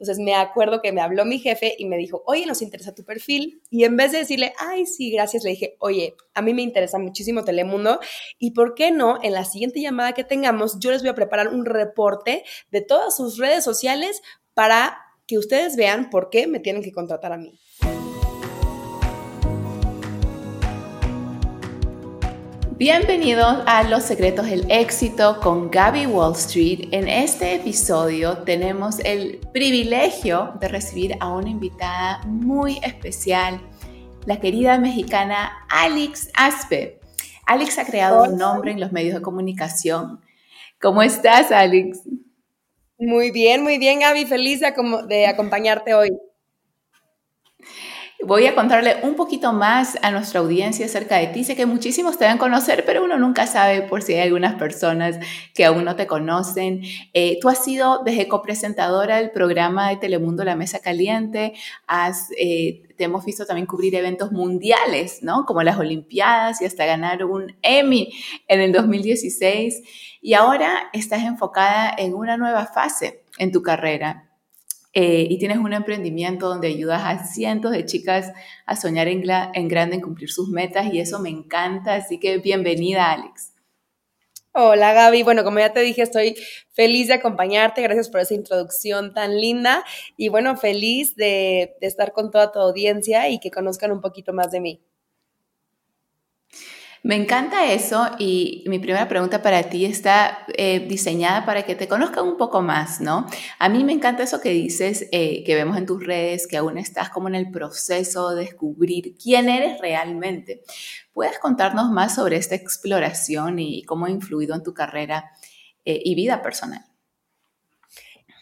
Entonces me acuerdo que me habló mi jefe y me dijo, oye, nos interesa tu perfil. Y en vez de decirle, ay, sí, gracias, le dije, oye, a mí me interesa muchísimo Telemundo y por qué no, en la siguiente llamada que tengamos, yo les voy a preparar un reporte de todas sus redes sociales para que ustedes vean por qué me tienen que contratar a mí. Bienvenidos a Los Secretos del Éxito con Gaby Wall Street. En este episodio tenemos el privilegio de recibir a una invitada muy especial, la querida mexicana Alex Aspe. Alex ha creado un nombre en los medios de comunicación. ¿Cómo estás, Alex? Muy bien, muy bien, Gaby. Feliz de acompañarte hoy. Voy a contarle un poquito más a nuestra audiencia acerca de ti. Sé que muchísimos te deben conocer, pero uno nunca sabe por si hay algunas personas que aún no te conocen. Eh, tú has sido desde copresentadora del programa de Telemundo La Mesa Caliente, has, eh, te hemos visto también cubrir eventos mundiales, ¿no? Como las Olimpiadas y hasta ganar un Emmy en el 2016. Y ahora estás enfocada en una nueva fase en tu carrera eh, y tienes un emprendimiento donde ayudas a cientos de chicas a soñar en, grande, en cumplir sus metas y eso me encanta, así que bienvenida Alex. Hola Gaby, bueno, como ya te dije, estoy feliz de acompañarte, gracias por esa introducción tan linda y bueno, feliz de, de estar con toda tu audiencia y que conozcan un poquito más de mí. Me encanta eso y mi primera pregunta para ti está eh, diseñada para que te conozcan un poco más, ¿no? A mí me encanta eso que dices, eh, que vemos en tus redes, que aún estás como en el proceso de descubrir quién eres realmente. ¿Puedes contarnos más sobre esta exploración y cómo ha influido en tu carrera eh, y vida personal?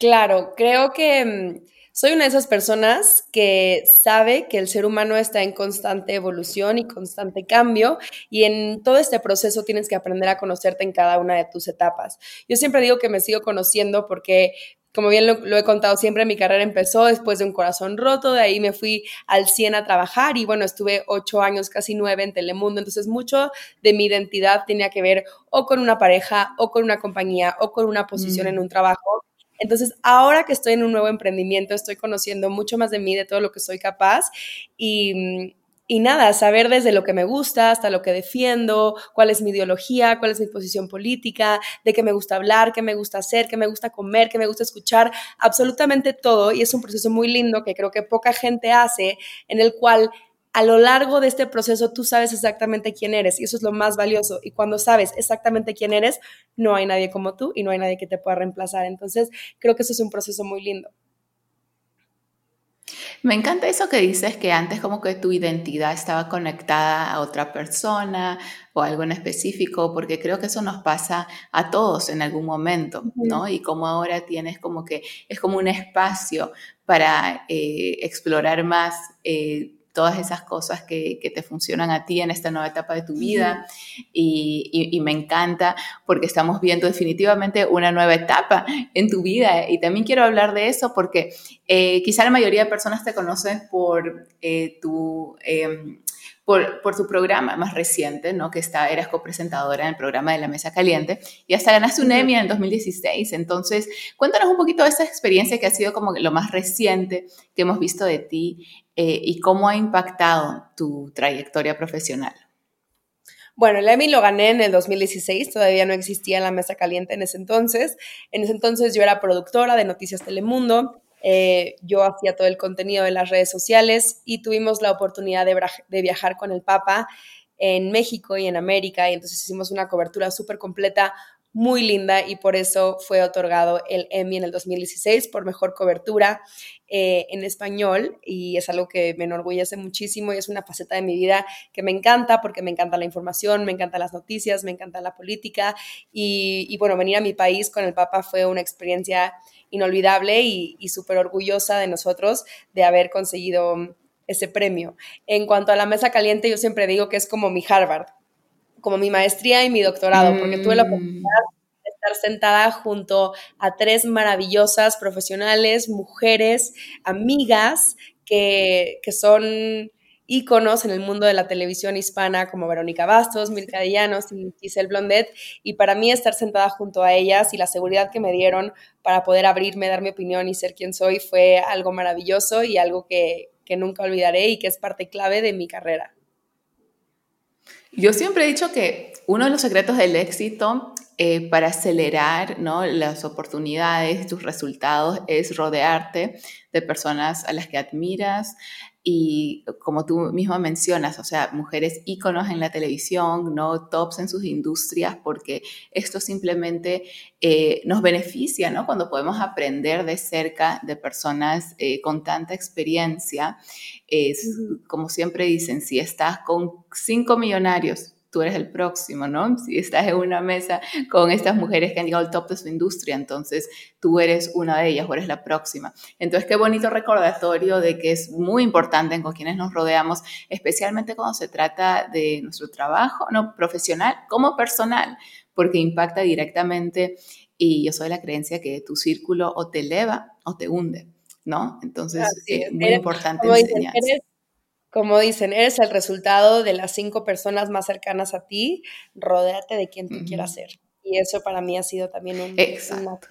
Claro, creo que mm, soy una de esas personas que sabe que el ser humano está en constante evolución y constante cambio y en todo este proceso tienes que aprender a conocerte en cada una de tus etapas. Yo siempre digo que me sigo conociendo porque como bien lo, he contado siempre, mi carrera empezó después de un corazón roto, de ahí me fui al 100 a trabajar y bueno, estuve ocho años, casi nueve en Telemundo, entonces mucho de mi identidad tenía que ver o con una pareja, o con una compañía, o con una posición mm. en un trabajo. Entonces, ahora que estoy en un nuevo emprendimiento, estoy conociendo mucho más de mí, de todo lo que soy capaz y, y nada, saber desde lo que me gusta hasta lo que defiendo, cuál es mi ideología, cuál es mi posición política, de qué me gusta hablar, qué me gusta hacer, qué me gusta comer, qué me gusta escuchar, absolutamente todo. Y es un proceso muy lindo que creo que poca gente hace, en el cual a lo largo de este proceso tú sabes exactamente quién eres y eso es lo más valioso. Y cuando sabes exactamente quién eres, no hay nadie como tú y no hay nadie que te pueda reemplazar. Entonces, creo que eso es un proceso muy lindo. Me encanta eso que dices que antes como que tu identidad estaba conectada a otra persona o algo en específico, porque creo que eso nos pasa a todos en algún momento, ¿no? Y como ahora tienes como que es como un espacio para eh, explorar más. Eh, todas esas cosas que, te funcionan a ti en esta nueva etapa de tu vida. Y, me encanta porque estamos viendo definitivamente una nueva etapa en tu vida. Y también quiero hablar de eso porque eh, quizá la mayoría de personas te conocen por eh, tu... Em, por, por, tu programa más reciente, ¿no? Que está, eras copresentadora en el programa de la Mesa Caliente y hasta ganaste un Emmy en el 2016. Entonces, cuéntanos un poquito de esa experiencia que ha sido como lo más reciente que hemos visto de ti eh, y cómo ha impactado tu trayectoria profesional. Bueno, el Emmy lo gané en el 2016, todavía no existía la Mesa Caliente en ese entonces. En ese entonces yo era productora de Noticias Telemundo eh, yo hacía todo el contenido de las redes sociales y tuvimos la oportunidad de, viajar con el Papa en México y en América y entonces hicimos una cobertura súper completa, muy linda y por eso fue otorgado el Emmy en el 2016 por mejor cobertura eh, en español. Y es algo que me enorgullece muchísimo y es una faceta de mi vida que me encanta porque me encanta la información, me encantan las noticias, me encanta la política. Y, y bueno, venir a mi país con el Papa fue una experiencia inolvidable y, súper orgullosa de nosotros de haber conseguido ese premio. En cuanto a la mesa caliente, yo siempre digo que es como mi Harvard, como mi maestría y mi doctorado, porque tuve la mm. oportunidad de estar sentada junto a tres maravillosas profesionales, mujeres, amigas, que, que son íconos en el mundo de la televisión hispana como Verónica Bastos, Milka Dillanos y Giselle Blondet. Y para mí estar sentada junto a ellas y la seguridad que me dieron para poder abrirme, dar mi opinión y ser quien soy fue algo maravilloso y algo que, que nunca olvidaré y que es parte clave de mi carrera. Yo siempre he dicho que uno de los secretos del éxito eh, para acelerar ¿no? las oportunidades, tus resultados, es rodearte de personas a las que admiras y como tú misma mencionas, o sea, mujeres íconos en la televisión, no tops en sus industrias, porque esto simplemente eh, nos beneficia, ¿no? Cuando podemos aprender de cerca de personas eh, con tanta experiencia, es como siempre dicen, si estás con cinco millonarios tú eres el próximo, ¿no? Si estás en una mesa con estas mujeres que han llegado al top de su industria, entonces tú eres una de ellas o eres la próxima. Entonces, qué bonito recordatorio de que es muy importante con quienes nos rodeamos, especialmente cuando se trata de nuestro trabajo, no profesional como personal, porque impacta directamente y yo soy de la creencia que tu círculo o te eleva o te hunde, ¿no? Entonces, es muy importante enseñar como dicen, eres el resultado de las cinco personas más cercanas a ti, rodéate de quien tú quieras ser. Y eso para mí ha sido también un... Exacto.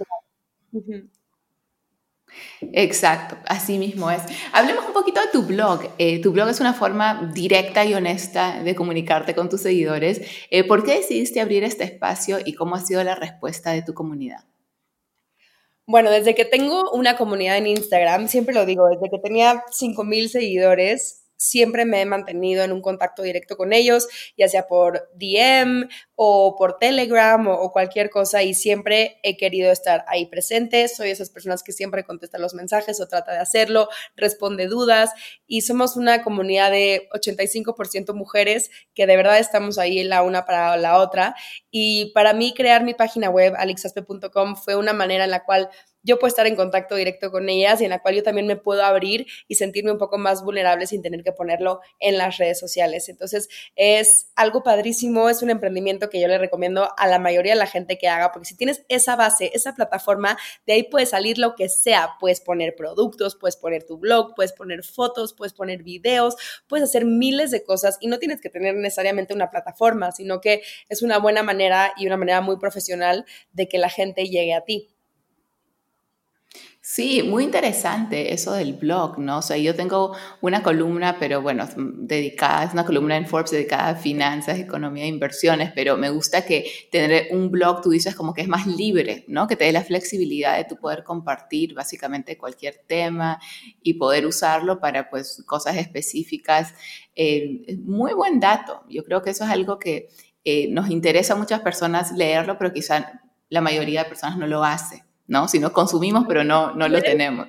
Exacto, así mismo es. Hablemos un poquito de tu blog. Eh, tu blog es una forma directa y honesta de comunicarte con tus seguidores. Eh, ¿Por qué decidiste abrir este espacio y cómo ha sido la respuesta de tu comunidad? Bueno, desde que tengo una comunidad en Instagram, siempre lo digo, desde que tenía 5.000 seguidores, siempre me he mantenido en un contacto directo con ellos, ya sea por DM o por Telegram o, cualquier cosa y siempre he querido estar ahí presente. Soy esas personas que siempre contestan los mensajes o trata de hacerlo, responde dudas y somos una comunidad de 85% mujeres que de verdad estamos ahí la una para la otra y para mí crear mi página web alixaspe.com fue una manera en la cual yo puedo estar en contacto directo con ellas y en la cual yo también me puedo abrir y sentirme un poco más vulnerable sin tener que ponerlo en las redes sociales. Entonces, es algo padrísimo, es un emprendimiento que yo le recomiendo a la mayoría de la gente que haga, porque si tienes esa base, esa plataforma, de ahí puede salir lo que sea. Puedes poner productos, puedes poner tu blog, puedes poner fotos, puedes poner videos, puedes hacer miles de cosas y no tienes que tener necesariamente una plataforma, sino que es una buena manera y una manera muy profesional de que la gente llegue a ti. Sí, muy interesante eso del blog, ¿no? O sea, yo tengo una columna, pero bueno, dedicada, es una columna en Forbes dedicada a finanzas, economía e inversiones, pero me gusta que tener un blog, tú dices como que es más libre, ¿no? Que te dé la flexibilidad de tu poder compartir básicamente cualquier tema y poder usarlo para pues cosas específicas. Eh, muy buen dato. Yo creo que eso es algo que eh, nos interesa a muchas personas leerlo, pero quizá la mayoría de personas no lo hace. ¿No? Si no consumimos, pero no, no lo tenemos.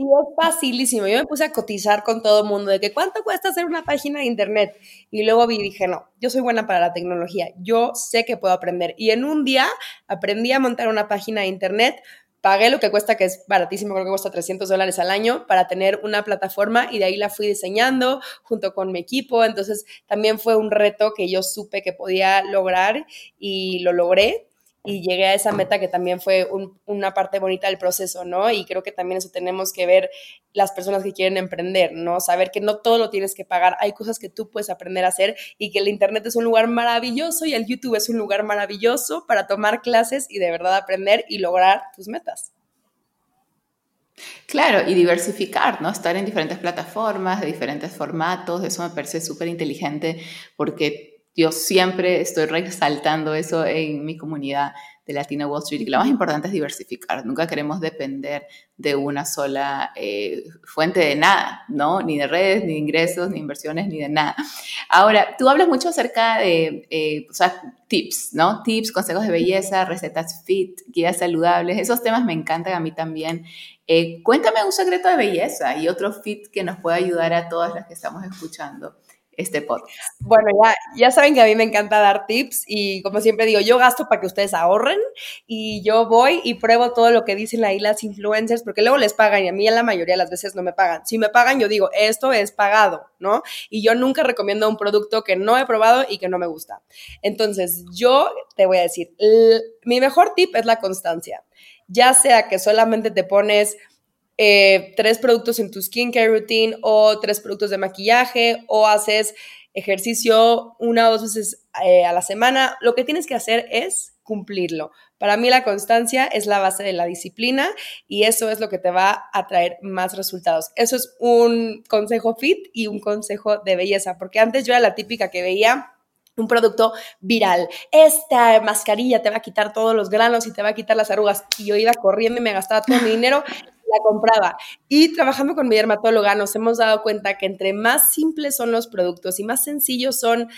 Y es facilísimo. Yo me puse a cotizar con todo el mundo de que cuánto cuesta hacer una página de internet. Y luego vi y dije, no, yo soy buena para la tecnología. Yo sé que puedo aprender. Y en un día aprendí a montar una página de internet. Pagué lo que cuesta, que es baratísimo, creo que cuesta 300 dólares al año para tener una plataforma y de ahí la fui diseñando junto con mi equipo. Entonces también fue un reto que yo supe que podía lograr y lo logré y llegué a esa meta que también fue una parte bonita del proceso, ¿no? Y creo que también eso tenemos que ver las personas que quieren emprender, ¿no? Saber que no todo lo tienes que pagar, hay cosas que tú puedes aprender a hacer y que el Internet es un lugar maravilloso y el YouTube es un lugar maravilloso para tomar clases y de verdad aprender y lograr tus metas. Claro, y diversificar, ¿no? Estar en diferentes plataformas, de diferentes formatos, eso me parece súper inteligente porque yo siempre estoy resaltando eso en mi comunidad de Latina Wall Street, que lo más importante es diversificar. Nunca queremos depender de una sola eh, fuente de nada, ¿no? Ni de redes, ni de ingresos, ni inversiones, ni de nada. Ahora, tú hablas mucho acerca de, eh, o sea, tips, ¿no? Tips, consejos de belleza, recetas fit, guías saludables. Esos temas me encantan a mí también. Eh, cuéntame un secreto de belleza y otro fit que nos pueda ayudar a todas las que estamos escuchando este podcast. Bueno, ya, ya saben que a mí me encanta dar tips y como siempre digo, yo gasto para que ustedes ahorren y yo voy y pruebo todo lo que dicen ahí las influencers porque luego les pagan y a mí la mayoría de las veces no me pagan. Si me pagan, yo digo, esto es pagado, ¿no? Y yo nunca recomiendo un producto que no he probado y que no me gusta. Entonces, yo te voy a decir, mi mejor tip es la constancia. Ya sea que solamente te pones eh, tres productos en tu skincare routine o tres productos de maquillaje o haces ejercicio una o dos veces eh, a la semana. Lo que tienes que hacer es cumplirlo. Para mí la constancia es la base de la disciplina y eso es lo que te va a traer más resultados. Eso es un consejo fit y un consejo de belleza, porque antes yo era la típica que veía un producto viral. Esta mascarilla te va a quitar todos los granos y te va a quitar las arrugas. Y yo iba corriendo y me gastaba todo mi dinero la compraba. Y trabajando con mi dermatóloga nos hemos dado cuenta que entre más simples son los productos y más sencillos son,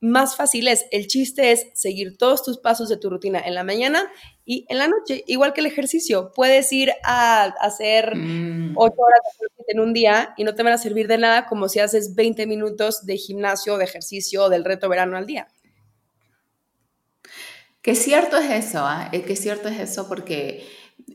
más fáciles. El chiste es seguir todos tus pasos de tu rutina en la mañana y en la noche, igual que el ejercicio. Puedes ir a hacer mm. ocho horas en un día y no te van a servir de nada como si haces 20 minutos de gimnasio, de ejercicio, del reto verano al día. Qué cierto es eso, ¿eh? qué cierto es eso porque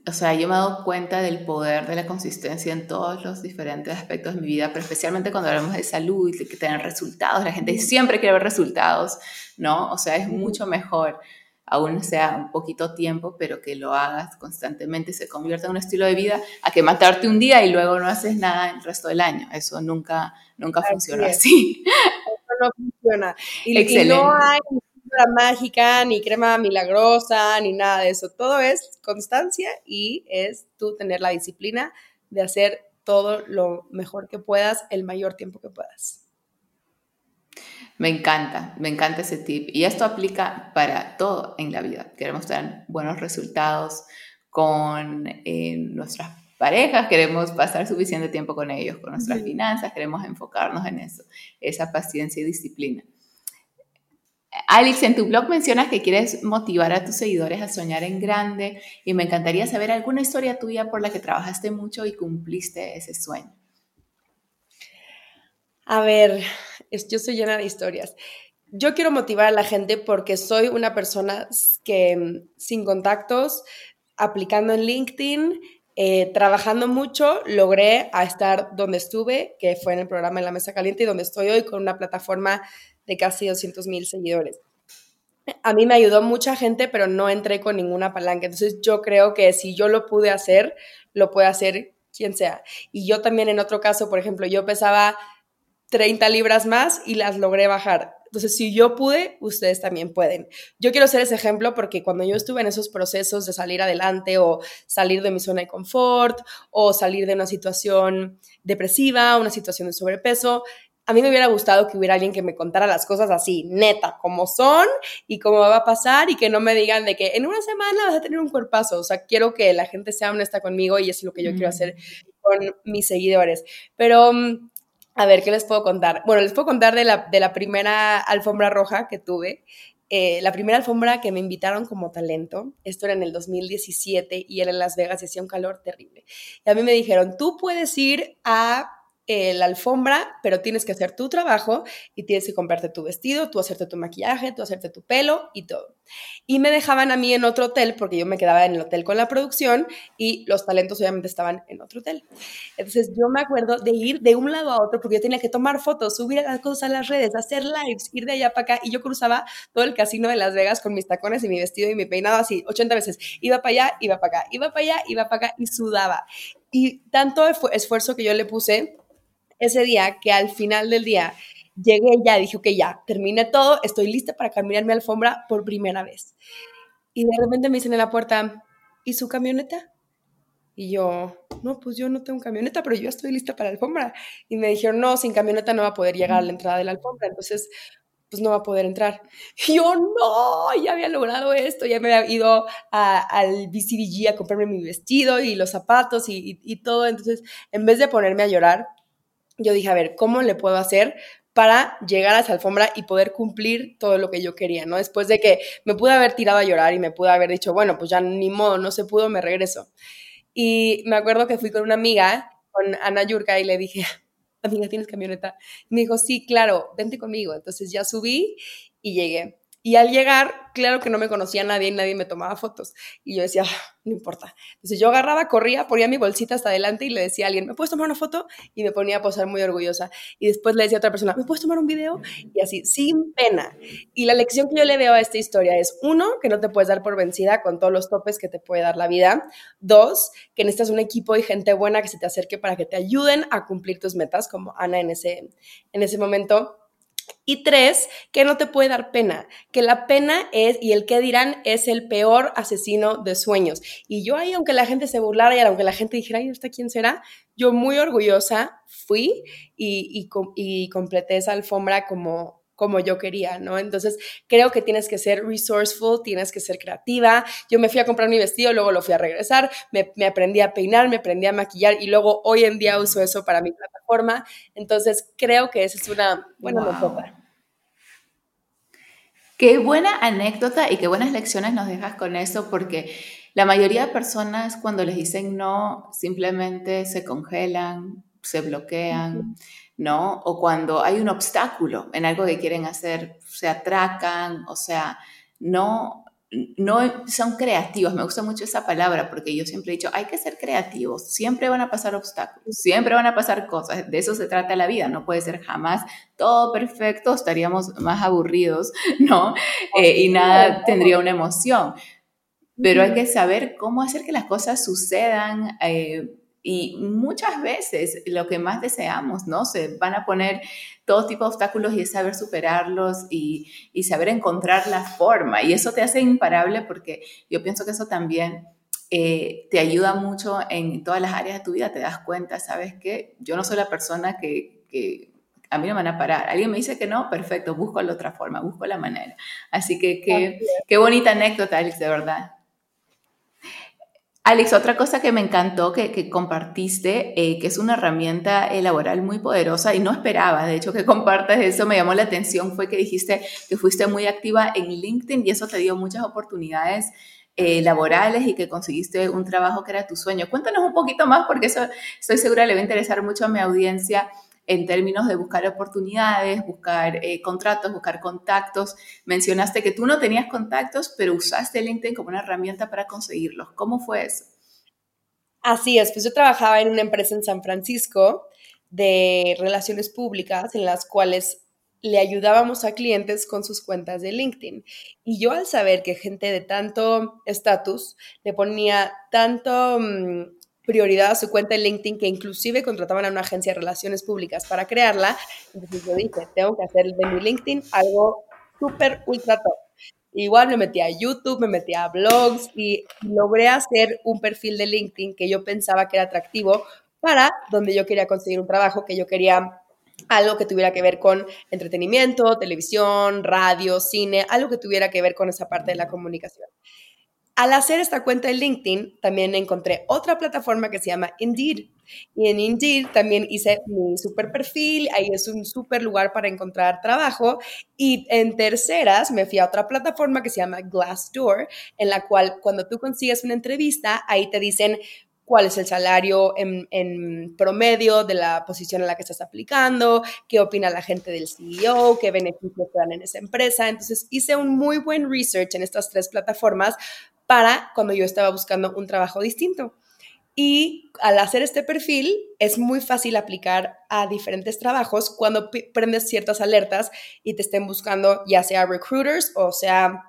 o sea, yo me he dado cuenta del poder de la consistencia en todos los diferentes aspectos de mi vida, pero especialmente cuando hablamos de salud y de que tener resultados. La gente siempre quiere ver resultados, ¿no? O sea, es mucho mejor, aún sea un poquito tiempo, pero que lo hagas constantemente, se convierta en un estilo de vida, a que matarte un día y luego no haces nada el resto del año. Eso nunca, nunca funciona así. Eso no funciona. Y, Excelente. no hay mágica, ni crema milagrosa, ni nada de eso. Todo es constancia y es tú tener la disciplina de hacer todo lo mejor que puedas, el mayor tiempo que puedas. Me encanta, me encanta ese tip. Y esto aplica para todo en la vida. Queremos tener buenos resultados con eh, nuestras parejas, queremos pasar suficiente tiempo con ellos, con nuestras finanzas, queremos enfocarnos en eso, esa paciencia y disciplina. Alex, en tu blog mencionas que quieres motivar a tus seguidores a soñar en grande y me encantaría saber alguna historia tuya por la que trabajaste mucho y cumpliste ese sueño. A ver, yo soy llena de historias. Yo quiero motivar a la gente porque soy una persona que mm, sin contactos, aplicando en LinkedIn, eh, trabajando mucho, logré a estar donde estuve, que fue en el programa En la Mesa Caliente y donde estoy hoy con una plataforma de casi 200 mil seguidores. A mí me ayudó mucha gente, pero no entré con ninguna palanca. Entonces yo creo que si yo lo pude hacer, lo puede hacer quien sea. Y yo también en otro caso, por ejemplo, yo pesaba 30 libras más y las logré bajar. Entonces, si yo pude, ustedes también pueden. Yo quiero ser ese ejemplo porque cuando yo estuve en esos procesos de salir adelante o salir de mi zona de confort o salir de una situación depresiva, una situación de sobrepeso, a mí me hubiera gustado que hubiera alguien que me contara las cosas así, neta, como son y cómo va a pasar y que no me digan de que en una semana vas a tener un cuerpazo. O sea, quiero que la gente sea honesta conmigo y eso es lo que yo quiero hacer con mis seguidores. Pero, mm, a ver, ¿qué les puedo contar? Bueno, les puedo contar de la, de la primera alfombra roja que tuve. Eh, la primera alfombra que me invitaron como talento, esto era en el 2017 y era en Las Vegas y hacía un calor terrible. Y a mí me dijeron, tú puedes ir a eh, la alfombra, pero tienes que hacer tu trabajo y tienes que comprarte tu vestido, tú hacerte tu maquillaje, tú hacerte tu pelo y todo. Y me dejaban a mí en otro hotel porque yo me quedaba en el hotel con la producción y los talentos obviamente estaban en otro hotel. Entonces yo me acuerdo de ir de un lado a otro porque yo tenía que tomar fotos, subir las cosas a las redes, hacer lives, ir de allá para acá y yo cruzaba todo el casino de Las Vegas con mis tacones y mi vestido y mi peinado así 80 veces. Iba para allá, iba para acá, iba para allá, iba para acá y sudaba. Y tanto esfuerzo que yo le puse ese día que al final del día llegué ya, dije, ok, ya, terminé todo, estoy lista para caminar mi alfombra por primera vez. Y de repente me dicen en la puerta, ¿y su camioneta? Y yo, no, pues yo no tengo camioneta, pero yo estoy lista para la alfombra. Y me dijeron, no, sin camioneta no va a poder llegar a la entrada de la alfombra, entonces, pues no va a poder entrar. Y yo, no, ya había logrado esto, ya me había ido al BCBG a comprarme mi vestido y los zapatos y, y todo. Entonces, en vez de ponerme a llorar, yo dije, a ver, ¿cómo le puedo hacer para llegar a esa alfombra y poder cumplir todo lo que yo quería, ¿no? Después de que me pude haber tirado a llorar y me pude haber dicho, bueno, pues ya ni modo, no se pudo, me regreso. Y me acuerdo que fui con una amiga, con Ana Yurka, y le dije, amiga, ¿tienes camioneta? Y me dijo, sí, claro, vente conmigo. Entonces ya subí y llegué. Y al llegar, claro que no me conocía nadie y nadie me tomaba fotos. Y yo decía, ah, no importa. Entonces yo agarraba, corría, ponía mi bolsita hasta adelante y le decía a alguien, ¿me puedes tomar una foto? Y me ponía a posar muy orgullosa. Y después le decía a otra persona, ¿me puedes tomar un video? Y así, sin pena. Y la lección que yo le veo a esta historia es, uno, que no te puedes dar por vencida con todos los topes que te puede dar la vida. Dos, que necesitas un equipo y gente buena que se te acerque para que te ayuden a cumplir tus metas, como Ana en ese, en ese momento. Y tres, que no te puede dar pena, que la pena es, y el que dirán, es el peor asesino de sueños. Y yo ahí, aunque la gente se burlara y aunque la gente dijera, ay, ¿esta quién será? Yo muy orgullosa fui y, y completé esa alfombra como, como yo quería, ¿no? Entonces, creo que tienes que ser resourceful, tienes que ser creativa. Yo me fui a comprar mi vestido, luego lo fui a regresar, me, aprendí a peinar, me aprendí a maquillar y luego hoy en día uso eso para mi plataforma. Entonces, creo que esa es una buena anécdota. Qué buena anécdota y qué buenas lecciones nos dejas con eso, porque la mayoría de personas cuando les dicen no, simplemente se congelan, se bloquean. ¿no? O cuando hay un obstáculo en algo que quieren hacer, se atracan, o sea, no, no son creativos. Me gusta mucho esa palabra porque yo siempre he dicho, hay que ser creativos, siempre van a pasar obstáculos, siempre van a pasar cosas, de eso se trata la vida, no puede ser jamás todo perfecto, estaríamos más aburridos, ¿no? Eh, y nada tendría una emoción. Pero hay que saber cómo hacer que las cosas sucedan. Eh, y muchas veces lo que más deseamos, ¿no? Se van a poner todo tipo de obstáculos y es saber superarlos y, y saber encontrar la forma. Y eso te hace imparable porque yo pienso que eso también eh, te ayuda mucho en todas las áreas de tu vida. Te das cuenta, ¿sabes qué? Yo no soy la persona que, que a mí no me van a parar. Alguien me dice que no, perfecto, busco la otra forma, busco la manera. Así que qué, qué bonita anécdota, Alex, de verdad. Alex, otra cosa que me encantó que, compartiste, eh, que es una herramienta eh, laboral muy poderosa y no esperaba, de hecho, que compartas eso, me llamó la atención, fue que dijiste que fuiste muy activa en LinkedIn y eso te dio muchas oportunidades eh, laborales y que conseguiste un trabajo que era tu sueño. Cuéntanos un poquito más porque eso estoy segura le va a interesar mucho a mi audiencia en términos de buscar oportunidades, buscar eh, contratos, buscar contactos. Mencionaste que tú no tenías contactos, pero usaste LinkedIn como una herramienta para conseguirlos. ¿Cómo fue eso? Así es, pues yo trabajaba en una empresa en San Francisco de relaciones públicas en las cuales le ayudábamos a clientes con sus cuentas de LinkedIn. Y yo al saber que gente de tanto estatus le ponía tanto mm, prioridad a su cuenta en LinkedIn, que inclusive contrataban a una agencia de relaciones públicas para crearla. Entonces yo dije, tengo que hacer de mi LinkedIn algo súper ultra top. Igual me metí a YouTube, me metí a blogs y logré hacer un perfil de LinkedIn que yo pensaba que era atractivo para donde yo quería conseguir un trabajo, que yo quería algo que tuviera que ver con entretenimiento, televisión, radio, cine, algo que tuviera que ver con esa parte de la comunicación. Al hacer esta cuenta en LinkedIn, también encontré otra plataforma que se llama Indeed. Y en Indeed también hice mi super perfil, ahí es un super lugar para encontrar trabajo. Y en terceras me fui a otra plataforma que se llama Glassdoor, en la cual cuando tú consigues una entrevista, ahí te dicen cuál es el salario en, promedio de la posición en la que estás aplicando, qué opina la gente del CEO, qué beneficios te dan en esa empresa. Entonces hice un muy buen research en estas tres plataformas para cuando yo estaba buscando un trabajo distinto. Y al hacer este perfil es muy fácil aplicar a diferentes trabajos cuando prendes ciertas alertas y te estén buscando ya sea recruiters o sea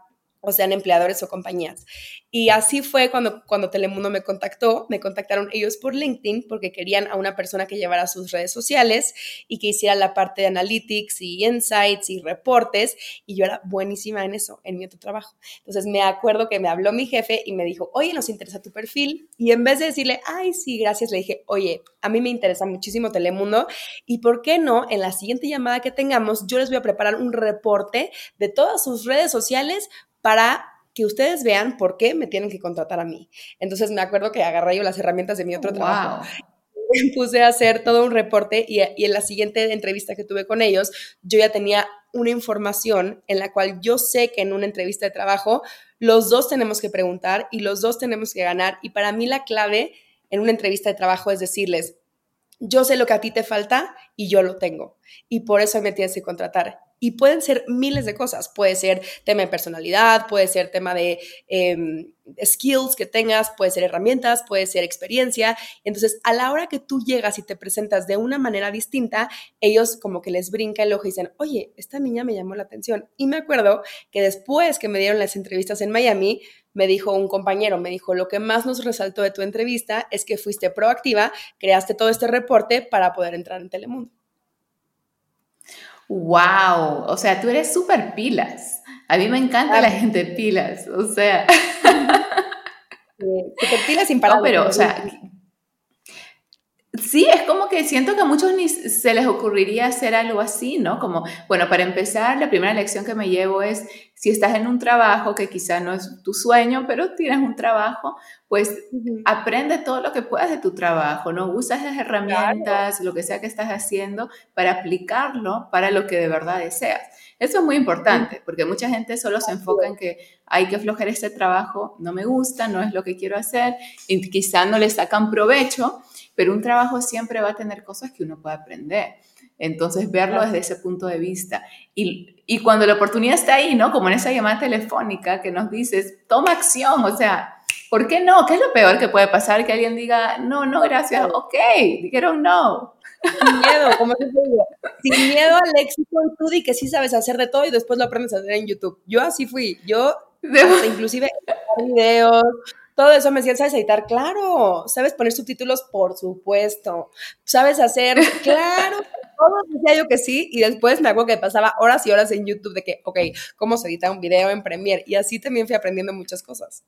o sean empleadores o compañías. Y así fue cuando, cuando Telemundo me contactó, me contactaron ellos por LinkedIn porque querían a una persona que llevara sus redes sociales y que hiciera la parte de analytics y insights y reportes y yo era buenísima en eso, en mi otro trabajo. Entonces me acuerdo que me habló mi jefe y me dijo, oye, nos interesa tu perfil y en vez de decirle, ay, sí, gracias, le dije, oye, a mí me interesa muchísimo Telemundo y por qué no, en la siguiente llamada que tengamos, yo les voy a preparar un reporte de todas sus redes sociales para que ustedes vean por qué me tienen que contratar a mí. Entonces me acuerdo que agarré yo las herramientas de mi otro trabajo. Puse a hacer todo un reporte y, y, en la siguiente entrevista que tuve con ellos, yo ya tenía una información en la cual yo sé que en una entrevista de trabajo los dos tenemos que preguntar y los dos tenemos que ganar. Y para mí la clave en una entrevista de trabajo es decirles, yo sé lo que a ti te falta y yo lo tengo. Y por eso me tienes que contratar Y pueden ser miles de cosas. Puede ser tema de personalidad, puede ser tema de em, skills que tengas, puede ser herramientas, puede ser experiencia. Entonces, a la hora que tú llegas y te presentas de una manera distinta, ellos como que les brinca el ojo y dicen, oye, esta niña me llamó la atención. Y me acuerdo que después que me dieron las entrevistas en Miami, me dijo un compañero, me dijo, lo que más nos resaltó de tu entrevista es que fuiste proactiva, creaste todo este reporte para poder entrar en Telemundo. ¡Wow! O sea, tú eres súper pilas. A mí me encanta la gente pilas, o sea. Súper pilas sin parar. No, pero, o sea, Sí, es como que siento que a muchos ni se les ocurriría hacer algo así, ¿no? Como, bueno, para empezar, la primera lección que me llevo es, si estás en un trabajo que quizá no es tu sueño, pero tienes un trabajo, pues aprende todo lo que puedas de tu trabajo, ¿no? Usas las herramientas, lo que sea que estás haciendo, para aplicarlo para lo que de verdad deseas. Eso es muy importante, porque mucha gente solo se enfoca en que hay que aflojar este trabajo, no me gusta, no es lo que quiero hacer, y quizá no le sacan provecho pero un trabajo siempre va a tener cosas que uno puede aprender. Entonces, verlo desde ese punto de vista. Y, y, cuando la oportunidad está ahí, ¿no? Como en esa llamada telefónica que nos dices, toma acción, o sea, ¿por qué no? ¿Qué es lo peor que puede pasar? Que alguien diga, no, no, gracias, ok, dijeron no. Sin miedo, como te digo, sin miedo al éxito y tú di que sí sabes hacer de todo y después lo aprendes a hacer en YouTube. Yo así fui, yo inclusive videos, todo eso me decían, ¿sabes editar? Claro. ¿Sabes poner subtítulos? Por supuesto. ¿Sabes hacer? Claro. Todo decía yo que sí. Y después me acuerdo que pasaba horas y horas en YouTube de que, ok, ¿cómo se edita un video en Premiere? Y así también fui aprendiendo muchas cosas.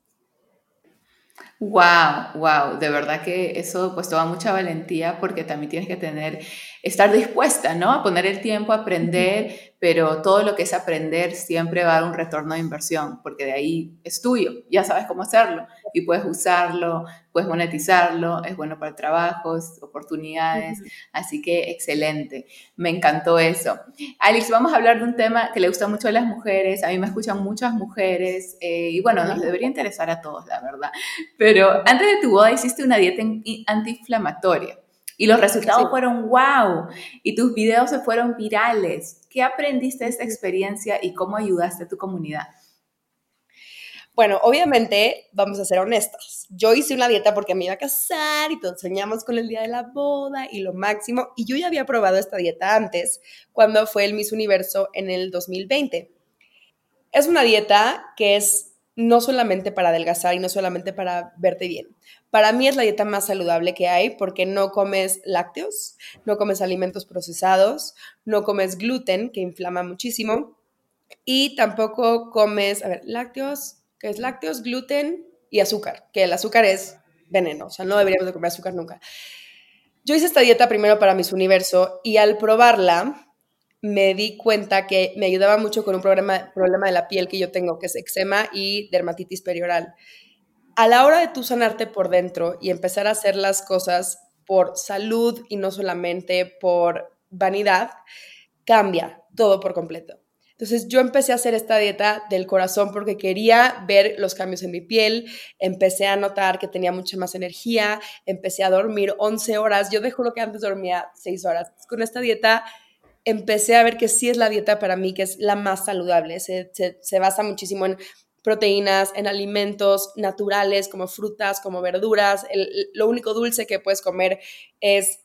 Wow, wow, de verdad que eso pues toma mucha valentía porque también tienes que tener, estar dispuesta, ¿no? A poner el tiempo, a aprender, pero todo lo que es aprender siempre va a dar un retorno de inversión, porque de ahí es tuyo, ya sabes cómo hacerlo y puedes usarlo, puedes monetizarlo, es bueno para trabajos, oportunidades, así que excelente, me encantó eso. Alex, vamos a hablar de un tema que le gusta mucho a las mujeres, a mí me escuchan muchas mujeres eh, y bueno, nos debería interesar a todos, la verdad, pero antes de tu boda hiciste una dieta antiinflamatoria. Y los resultados fueron wow. Y tus videos se fueron virales. ¿Qué aprendiste de esta experiencia y cómo ayudaste a tu comunidad? Bueno, obviamente, vamos a ser honestas. Yo hice una dieta porque me iba a casar y todos soñamos con el día de la boda y lo máximo. Y yo ya había probado esta dieta antes, cuando fue el Miss Universo en el 2020. Es una dieta que es no solamente para adelgazar y no solamente para verte bien. Para mí es la dieta más saludable que hay porque no comes lácteos, no comes alimentos procesados, no comes gluten, que inflama muchísimo, y tampoco comes, a ver, lácteos, que es lácteos, gluten y azúcar, que el azúcar es veneno, o sea, no deberíamos de comer azúcar nunca. Yo hice esta dieta primero para mis universo y al probarla me di cuenta que me ayudaba mucho con un problema, problema de la piel que yo tengo, que es eczema y dermatitis perioral a la hora de tú sanarte por dentro y empezar a hacer las cosas por salud y no solamente por vanidad, cambia todo por completo. Entonces yo empecé a hacer esta dieta del corazón porque quería ver los cambios en mi piel, empecé a notar que tenía mucha más energía, empecé a dormir 11 horas, yo dejo lo que antes dormía 6 horas. Con esta dieta empecé a ver que sí es la dieta para mí, que es la más saludable, se, se basa muchísimo en proteínas, en alimentos naturales como frutas, como verduras. lo único dulce que puedes comer es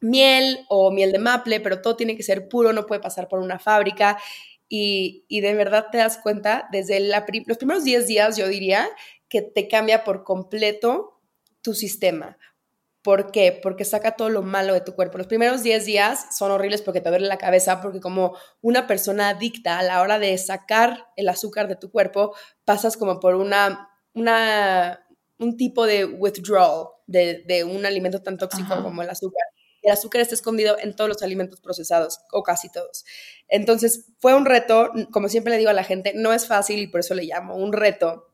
miel o miel de maple, pero todo tiene que ser puro, no puede pasar por una fábrica. Y, de verdad te das cuenta, desde los primeros 10 días yo diría que te cambia por completo tu sistema. ¿Por qué? Porque saca todo lo malo de tu cuerpo. Los primeros 10 días son horribles porque te duele la cabeza, porque como una persona adicta a la hora de sacar el azúcar de tu cuerpo, pasas como por una, una un tipo de withdrawal de, un alimento tan tóxico como el azúcar. El azúcar está escondido en todos los alimentos procesados, o casi todos. Entonces, fue un reto, como siempre le digo a la gente, no es fácil y por eso le llamo un reto,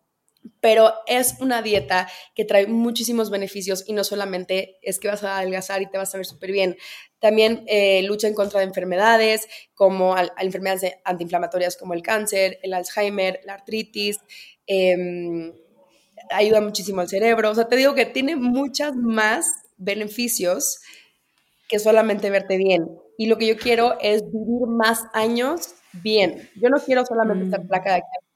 pero es una dieta que trae muchísimos beneficios y no solamente es que vas a adelgazar y te vas a ver súper bien, también eh, lucha en contra de enfermedades como enfermedades antiinflamatorias como el cáncer, el Alzheimer, la artritis, em, ayuda muchísimo al cerebro, o sea, te digo que tiene muchas más beneficios que solamente verte bien. Y lo que yo quiero es vivir más años bien. Yo no quiero solamente estar mm. placa de aquí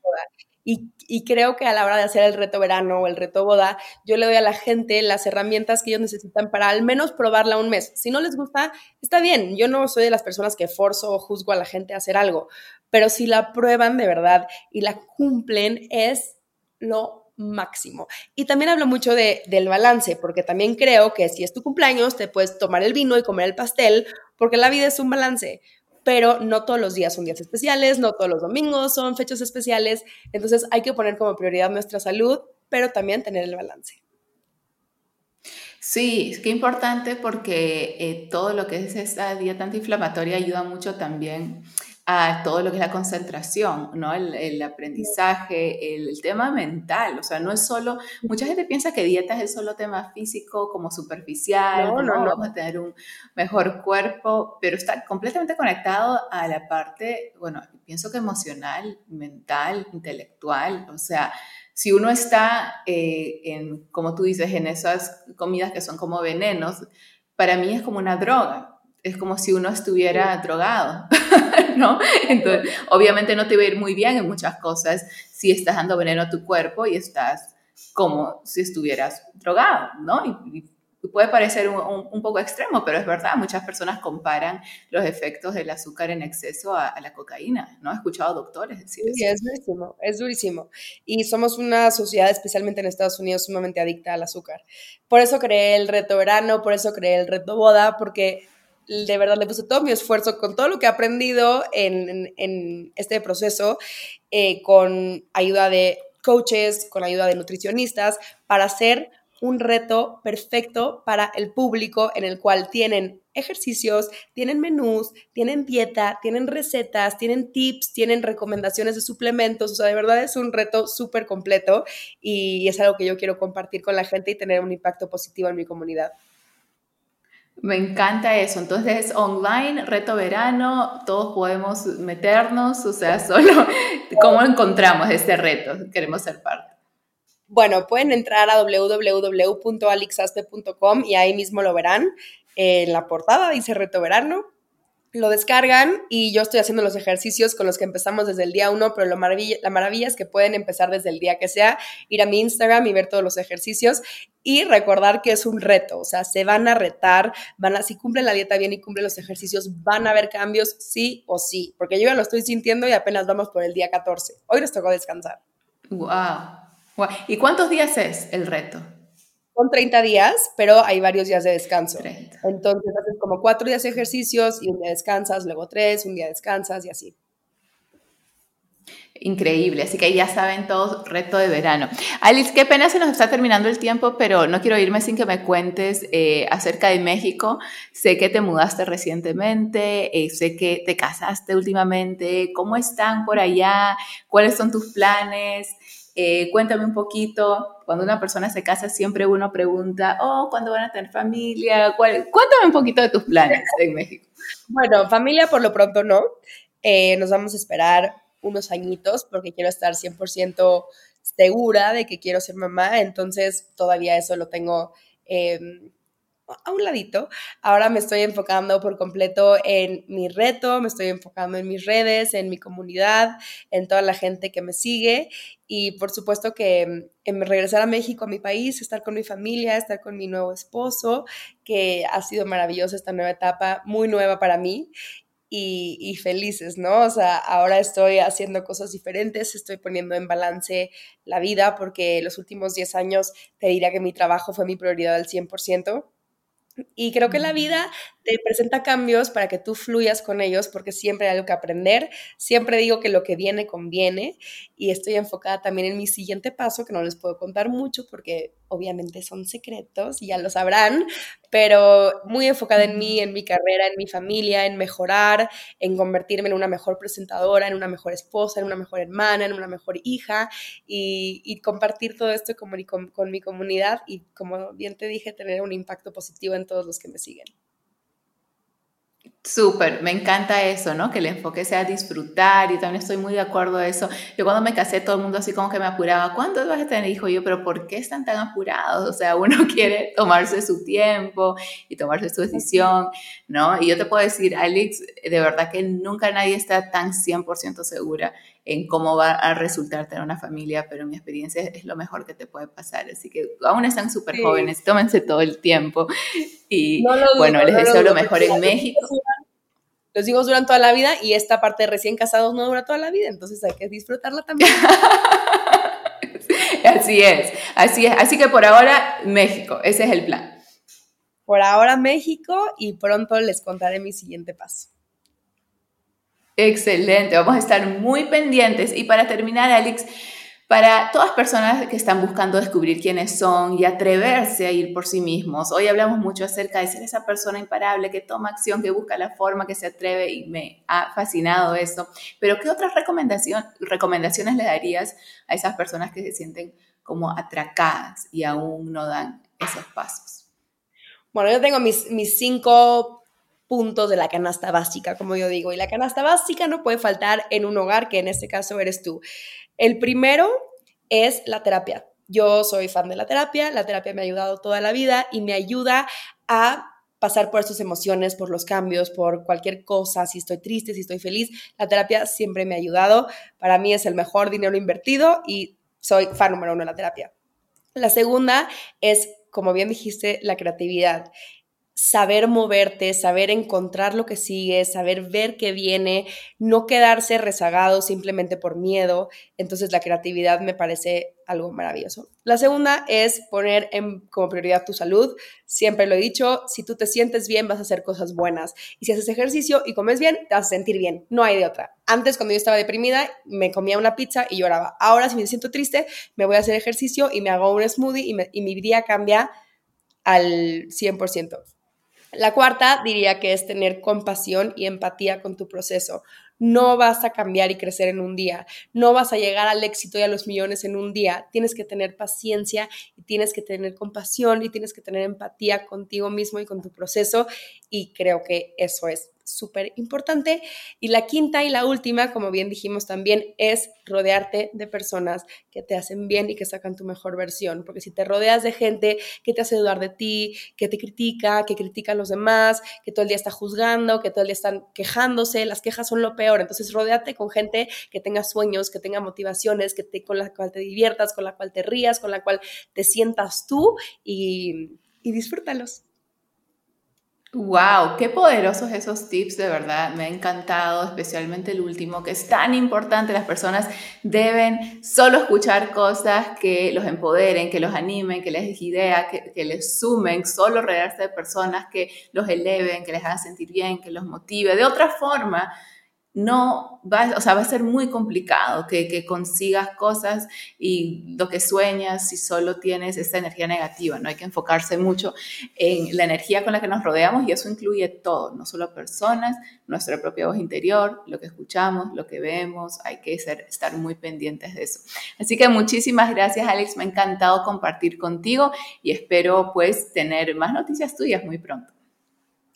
y, creo que a la hora de hacer el reto verano o el reto boda, yo le doy a la gente las herramientas que ellos necesitan para al menos probarla un mes. Si no les gusta, está bien. Yo no soy de las personas que forzo o juzgo a la gente a hacer algo, pero si la prueban de verdad y la cumplen, es lo máximo. Y también hablo mucho de, del balance, porque también creo que si es tu cumpleaños, te puedes tomar el vino y comer el pastel, porque la vida es un balance pero no todos los días son días especiales, no todos los domingos son fechas especiales, entonces hay que poner como prioridad nuestra salud, pero también tener el balance. Sí, es que importante porque eh, todo lo que es esta dieta antiinflamatoria ayuda mucho también a todo lo que es la concentración, ¿no? El, aprendizaje, el, tema mental, o sea, no es solo, mucha gente piensa que dietas es solo tema físico, como superficial, no, no, vamos a tener un mejor cuerpo, pero está completamente conectado a la parte, bueno, pienso que emocional, mental, intelectual, o sea, si uno está eh, en, como tú dices, en esas comidas que son como venenos, para mí es como una droga, es como si uno estuviera drogado, ¿no? Entonces, obviamente no te va a ir muy bien en muchas cosas si estás dando veneno a tu cuerpo y estás como si estuvieras drogado, ¿no? Y, puede parecer un, poco extremo, pero es verdad, muchas personas comparan los efectos del azúcar en exceso a, la cocaína, ¿no? He escuchado doctores decir sí, es durísimo, es durísimo. Y somos una sociedad, especialmente en Estados Unidos, sumamente adicta al azúcar. Por eso creé el reto verano, por eso creé el reto boda, porque de verdad le puse todo mi esfuerzo con todo lo que he aprendido en, este proceso, eh, con ayuda de coaches, con ayuda de nutricionistas, para hacer un reto perfecto para el público en el cual tienen ejercicios, tienen menús, tienen dieta, tienen recetas, tienen tips, tienen recomendaciones de suplementos, o sea, de verdad es un reto súper completo y es algo que yo quiero compartir con la gente y tener un impacto positivo en mi comunidad. Me encanta eso. Entonces, es online, reto verano, todos podemos meternos, o sea, solo cómo encontramos este reto, queremos ser parte. Bueno, pueden entrar a www.alixaspe.com y ahí mismo lo verán. En la portada dice reto verano lo descargan y yo estoy haciendo los ejercicios con los que empezamos desde el día uno, pero lo la maravilla es que pueden empezar desde el día que sea, ir a mi Instagram y ver todos los ejercicios y recordar que es un reto, o sea, se van a retar, van a, si cumplen la dieta bien y cumplen los ejercicios, van a haber cambios sí o sí, porque yo ya lo estoy sintiendo y apenas vamos por el día 14. Hoy nos tocó descansar. Wow. ¿Y cuántos días es el reto? Son 30 días, pero hay varios días de descanso. Entonces haces como cuatro días de ejercicios y un día descansas, luego tres, un día descansas y así. Increíble, así que ya saben todos, reto de verano. Alice, qué pena se nos está terminando el tiempo, pero no quiero irme sin que me cuentes eh, acerca de México. Sé que te mudaste recientemente, eh, sé que te casaste últimamente. ¿Cómo están por allá? ¿Cuáles son tus planes? Eh, cuéntame un poquito, cuando una persona se casa siempre uno pregunta, oh, ¿cuándo van a tener familia? Cuéntame un poquito de tus planes en México. Bueno, familia por lo pronto no. Eh, nos vamos a esperar unos añitos porque quiero estar 100% segura de que quiero ser mamá, entonces todavía eso lo tengo em, a un ladito. Ahora me estoy enfocando por completo en mi reto, me estoy enfocando en mis redes, en mi comunidad, en toda la gente que me sigue y por supuesto que en regresar a México, a mi país, estar con mi familia, estar con mi nuevo esposo, que ha sido maravillosa esta nueva etapa, muy nueva para mí y, y, felices, ¿no? O sea, ahora estoy haciendo cosas diferentes, estoy poniendo en balance la vida porque los últimos 10 años te diría que mi trabajo fue mi prioridad al 100%. Y creo que la vida te presenta cambios para que tú fluyas con ellos porque siempre hay algo que aprender. Siempre digo que lo que viene conviene y estoy enfocada también en mi siguiente paso que no les puedo contar mucho porque obviamente son secretos ya lo sabrán, pero muy enfocada en mí, en mi carrera, en mi familia, en mejorar, en convertirme en una mejor presentadora, en una mejor esposa, en una mejor hermana, en una mejor hija y, compartir todo esto con, con mi comunidad y como bien te dije, tener un impacto positivo en todos los que me siguen. Súper, me encanta eso, ¿no? Que el enfoque sea disfrutar y también estoy muy de acuerdo a eso. Yo cuando me casé todo el mundo así como que me apuraba, ¿cuántos vas a tener hijo? Yo, pero ¿por qué están tan apurados? O sea, uno quiere tomarse su tiempo y tomarse su decisión, ¿no? Y yo te puedo decir, Alex, de verdad que nunca nadie está tan 100% segura en cómo va a resultar tener una familia, pero mi experiencia es, lo mejor que te puede pasar. Así que aún están súper jóvenes, tómense todo el tiempo. Y bueno, les deseo lo, mejor en México. Los hijos duran toda la vida y esta parte de recién casados no dura toda la vida, entonces hay que disfrutarla también. así es, así es. Así que por ahora, México, ese es el plan. Por ahora México y pronto les contaré mi siguiente paso. Excelente, vamos a estar muy pendientes. Y para terminar, Alex, para todas personas que están buscando descubrir quiénes son y atreverse a ir por sí mismos. Hoy hablamos mucho acerca de ser esa persona imparable que toma acción, que busca la forma, que se atreve y me ha fascinado eso. Pero ¿qué otras recomendaciones le darías a esas personas que se sienten como atracadas y aún no dan esos pasos? Bueno, yo tengo mis cinco puntos de la canasta básica, como yo digo. Y la canasta básica no puede faltar en un hogar, que en este caso eres tú. El primero es la terapia. Yo soy fan de la terapia, la terapia me ha ayudado toda la vida y me ayuda a pasar por sus emociones, por los cambios, por cualquier cosa, si estoy triste, si estoy feliz. La terapia siempre me ha ayudado. Para mí es el mejor dinero invertido y soy fan número uno de la terapia. La segunda es, como bien dijiste, la creatividad saber moverte, saber encontrar lo que sigue, saber ver qué viene, no quedarse rezagado simplemente por miedo. Entonces la creatividad me parece algo maravilloso. La segunda es poner en, como prioridad tu salud. Siempre lo he dicho, si tú te sientes bien vas a hacer cosas buenas. Y si haces ejercicio y comes bien, te vas a sentir bien. No hay de otra. Antes, cuando yo estaba deprimida, me comía una pizza y lloraba. Ahora, si me siento triste, me voy a hacer ejercicio y me hago un smoothie y, y mi día cambia al 100%. La cuarta diría que es tener compasión y empatía con tu proceso. No vas a cambiar y crecer en un día, no vas a llegar al éxito y a los millones en un día. Tienes que tener paciencia y tienes que tener compasión y tienes que tener empatía contigo mismo y con tu proceso y creo que eso es súper importante. Y la quinta y la última, como bien dijimos también, es rodearte de personas que te hacen bien y que sacan tu mejor versión. Porque si te rodeas de gente que te hace dudar de ti, que te critica, que critica a los demás, que todo el día está juzgando, que todo el día están quejándose, las quejas son lo peor. Entonces, rodeate con gente que tenga sueños, que tenga motivaciones, que te, con la cual te diviertas, con la cual te rías, con la cual te sientas tú y, y disfrútalos. Wow, qué poderosos esos tips, de verdad. Me ha encantado, especialmente el último, que es tan importante. Las personas deben solo escuchar cosas que los empoderen, que los animen, que les den idea, que, que, les sumen, solo rodearse de personas que los eleven, que les hagan sentir bien, que los motive. De otra forma, no va, o sea, va a ser muy complicado que, que, consigas cosas y lo que sueñas si solo tienes esta energía negativa, ¿no? Hay que enfocarse mucho en la energía con la que nos rodeamos y eso incluye todo, no solo personas, nuestra propia voz interior, lo que escuchamos, lo que vemos, hay que ser, estar muy pendientes de eso. Así que muchísimas gracias Alex, me ha encantado compartir contigo y espero pues tener más noticias tuyas muy pronto.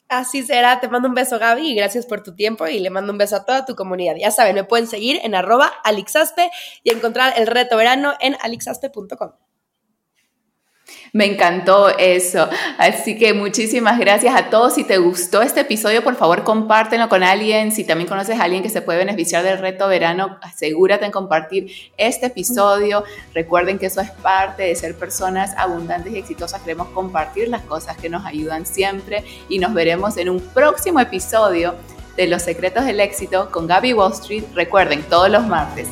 Así será, te mando un beso Gaby y gracias por tu tiempo y le mando un beso a toda tu comunidad. Ya saben, me pueden seguir en arroba alixaspe y encontrar el reto verano en alixaspe.com. Me encantó eso. Así que muchísimas gracias a todos. Si te gustó este episodio, por favor, compártelo con alguien. Si también conoces a alguien que se puede beneficiar del reto verano, asegúrate en compartir este episodio. Recuerden que eso es parte de ser personas abundantes y exitosas. Queremos compartir las cosas que nos ayudan siempre y nos veremos en un próximo episodio de Los Secretos del Éxito con Gaby Wall Street. Recuerden, todos los martes